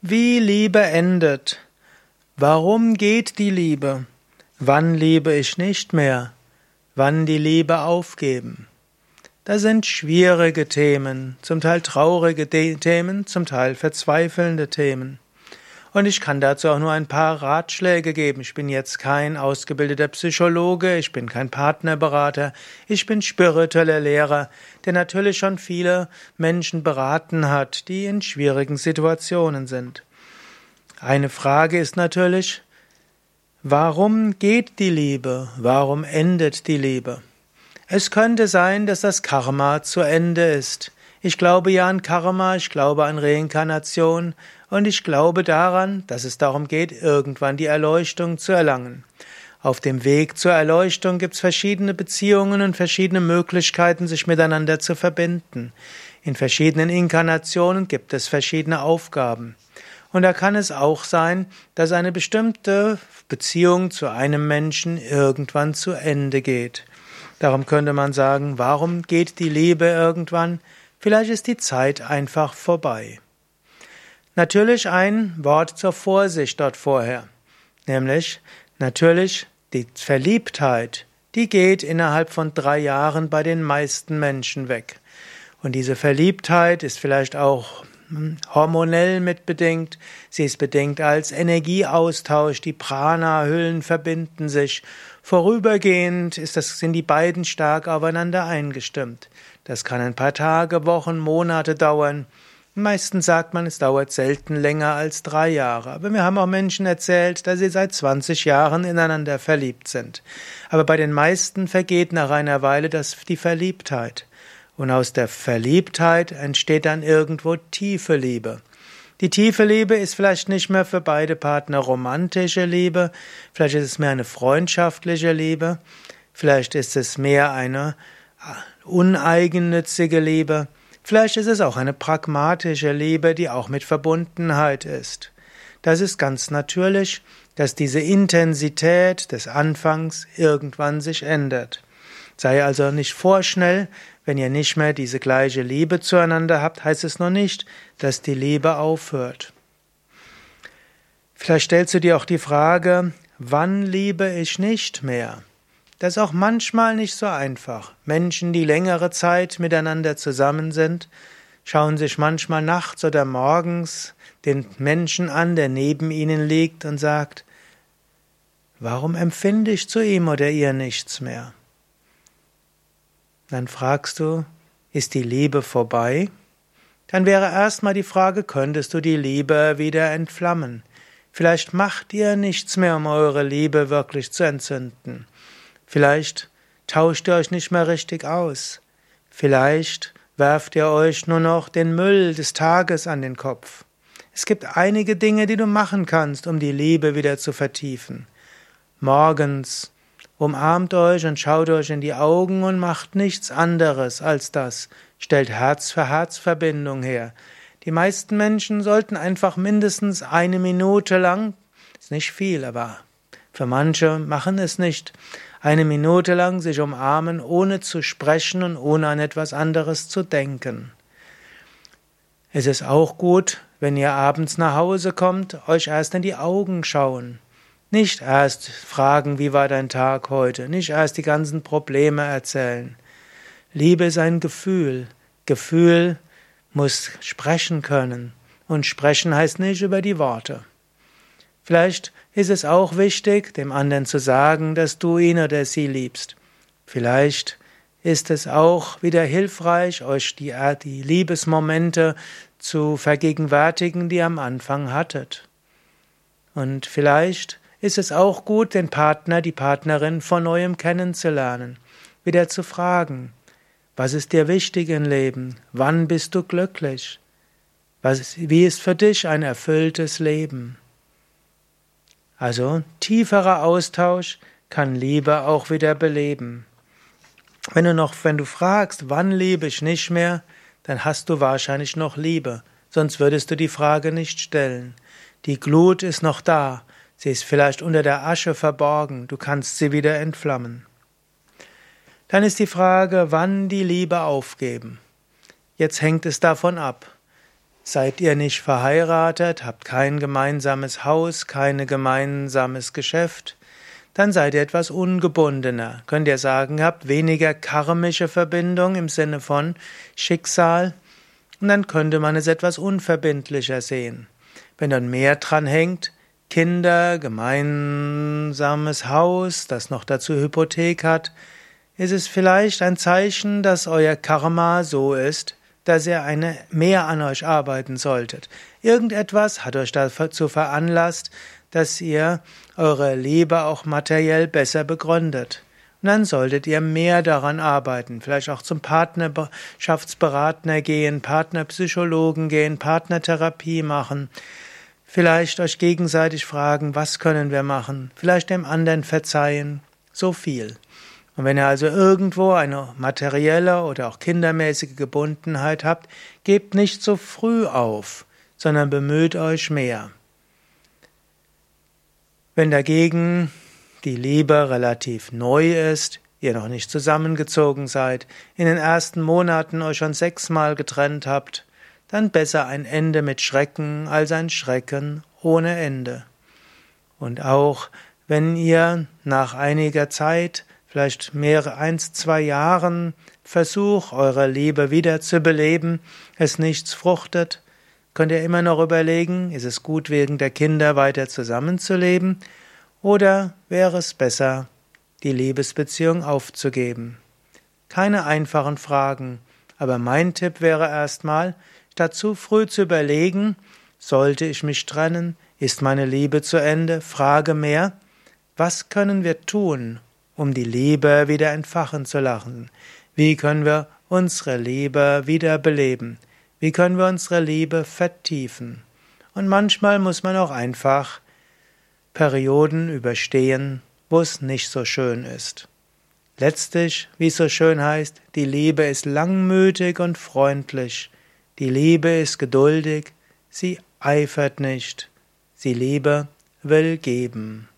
Wie Liebe endet. Warum geht die Liebe? Wann liebe ich nicht mehr? Wann die Liebe aufgeben? Das sind schwierige Themen, zum Teil traurige Themen, zum Teil verzweifelnde Themen. Und ich kann dazu auch nur ein paar Ratschläge geben. Ich bin jetzt kein ausgebildeter Psychologe, ich bin kein Partnerberater, ich bin spiritueller Lehrer, der natürlich schon viele Menschen beraten hat, die in schwierigen Situationen sind. Eine Frage ist natürlich, warum geht die Liebe? Warum endet die Liebe? Es könnte sein, dass das Karma zu Ende ist. Ich glaube ja an Karma, ich glaube an Reinkarnation und ich glaube daran, dass es darum geht, irgendwann die Erleuchtung zu erlangen. Auf dem Weg zur Erleuchtung gibt es verschiedene Beziehungen und verschiedene Möglichkeiten, sich miteinander zu verbinden. In verschiedenen Inkarnationen gibt es verschiedene Aufgaben. Und da kann es auch sein, dass eine bestimmte Beziehung zu einem Menschen irgendwann zu Ende geht. Darum könnte man sagen, warum geht die Liebe irgendwann? Vielleicht ist die Zeit einfach vorbei. Natürlich ein Wort zur Vorsicht dort vorher. Nämlich, natürlich, die Verliebtheit, die geht innerhalb von drei Jahren bei den meisten Menschen weg. Und diese Verliebtheit ist vielleicht auch hm, hormonell mitbedingt. Sie ist bedingt als Energieaustausch. Die Prana-Hüllen verbinden sich. Vorübergehend ist das, sind die beiden stark aufeinander eingestimmt. Das kann ein paar Tage, Wochen, Monate dauern. Meistens sagt man, es dauert selten länger als drei Jahre. Aber wir haben auch Menschen erzählt, dass sie seit 20 Jahren ineinander verliebt sind. Aber bei den meisten vergeht nach einer Weile das, die Verliebtheit. Und aus der Verliebtheit entsteht dann irgendwo tiefe Liebe. Die tiefe Liebe ist vielleicht nicht mehr für beide Partner romantische Liebe, vielleicht ist es mehr eine freundschaftliche Liebe, vielleicht ist es mehr eine uneigennützige Liebe. Vielleicht ist es auch eine pragmatische Liebe, die auch mit Verbundenheit ist. Das ist ganz natürlich, dass diese Intensität des Anfangs irgendwann sich ändert. Sei also nicht vorschnell, wenn ihr nicht mehr diese gleiche Liebe zueinander habt, heißt es noch nicht, dass die Liebe aufhört. Vielleicht stellst du dir auch die Frage, wann liebe ich nicht mehr? Das ist auch manchmal nicht so einfach. Menschen, die längere Zeit miteinander zusammen sind, schauen sich manchmal nachts oder morgens den Menschen an, der neben ihnen liegt und sagt, warum empfinde ich zu ihm oder ihr nichts mehr? Dann fragst du, ist die Liebe vorbei? Dann wäre erstmal die Frage, könntest du die Liebe wieder entflammen? Vielleicht macht ihr nichts mehr, um eure Liebe wirklich zu entzünden. Vielleicht tauscht ihr euch nicht mehr richtig aus. Vielleicht werft ihr euch nur noch den Müll des Tages an den Kopf. Es gibt einige Dinge, die du machen kannst, um die Liebe wieder zu vertiefen. Morgens umarmt euch und schaut euch in die Augen und macht nichts anderes als das, stellt Herz für Herz Verbindung her. Die meisten Menschen sollten einfach mindestens eine Minute lang, ist nicht viel, aber für manche machen es nicht, eine Minute lang sich umarmen, ohne zu sprechen und ohne an etwas anderes zu denken. Es ist auch gut, wenn ihr abends nach Hause kommt, euch erst in die Augen schauen. Nicht erst fragen, wie war dein Tag heute, nicht erst die ganzen Probleme erzählen. Liebe ist ein Gefühl. Gefühl muss sprechen können. Und sprechen heißt nicht über die Worte. Vielleicht ist es auch wichtig, dem anderen zu sagen, dass du ihn oder sie liebst. Vielleicht ist es auch wieder hilfreich, euch die, die Liebesmomente zu vergegenwärtigen, die ihr am Anfang hattet. Und vielleicht ist es auch gut, den Partner, die Partnerin von neuem kennenzulernen, wieder zu fragen, was ist dir wichtig im Leben? Wann bist du glücklich? Was, wie ist für dich ein erfülltes Leben? Also tieferer Austausch kann Liebe auch wieder beleben. Wenn du noch, wenn du fragst, wann liebe ich nicht mehr, dann hast du wahrscheinlich noch Liebe, sonst würdest du die Frage nicht stellen. Die Glut ist noch da, sie ist vielleicht unter der Asche verborgen, du kannst sie wieder entflammen. Dann ist die Frage, wann die Liebe aufgeben. Jetzt hängt es davon ab. Seid ihr nicht verheiratet, habt kein gemeinsames Haus, kein gemeinsames Geschäft, dann seid ihr etwas ungebundener. Könnt ihr sagen, habt weniger karmische Verbindung im Sinne von Schicksal, und dann könnte man es etwas unverbindlicher sehen. Wenn dann mehr dran hängt, Kinder, gemeinsames Haus, das noch dazu Hypothek hat, ist es vielleicht ein Zeichen, dass euer Karma so ist, dass ihr eine mehr an euch arbeiten solltet. Irgendetwas hat euch dazu veranlasst, dass ihr eure Liebe auch materiell besser begründet. Und dann solltet ihr mehr daran arbeiten, vielleicht auch zum Partnerschaftsberatner gehen, Partnerpsychologen gehen, Partnertherapie machen, vielleicht euch gegenseitig fragen, was können wir machen, vielleicht dem anderen verzeihen, so viel. Und wenn ihr also irgendwo eine materielle oder auch kindermäßige Gebundenheit habt, gebt nicht so früh auf, sondern bemüht euch mehr. Wenn dagegen die Liebe relativ neu ist, ihr noch nicht zusammengezogen seid, in den ersten Monaten euch schon sechsmal getrennt habt, dann besser ein Ende mit Schrecken als ein Schrecken ohne Ende. Und auch wenn ihr nach einiger Zeit vielleicht mehrere, eins, zwei Jahren. Versuch, eure Liebe wieder zu beleben, es nichts fruchtet, könnt ihr immer noch überlegen, ist es gut, wegen der Kinder weiter zusammenzuleben, oder wäre es besser, die Liebesbeziehung aufzugeben? Keine einfachen Fragen, aber mein Tipp wäre erstmal, statt zu früh zu überlegen, sollte ich mich trennen, ist meine Liebe zu Ende, frage mehr, was können wir tun, um die Liebe wieder entfachen zu lassen. Wie können wir unsere Liebe wieder beleben? Wie können wir unsere Liebe vertiefen? Und manchmal muss man auch einfach Perioden überstehen, wo es nicht so schön ist. Letztlich, wie es so schön heißt, die Liebe ist langmütig und freundlich, die Liebe ist geduldig, sie eifert nicht, sie Liebe will geben.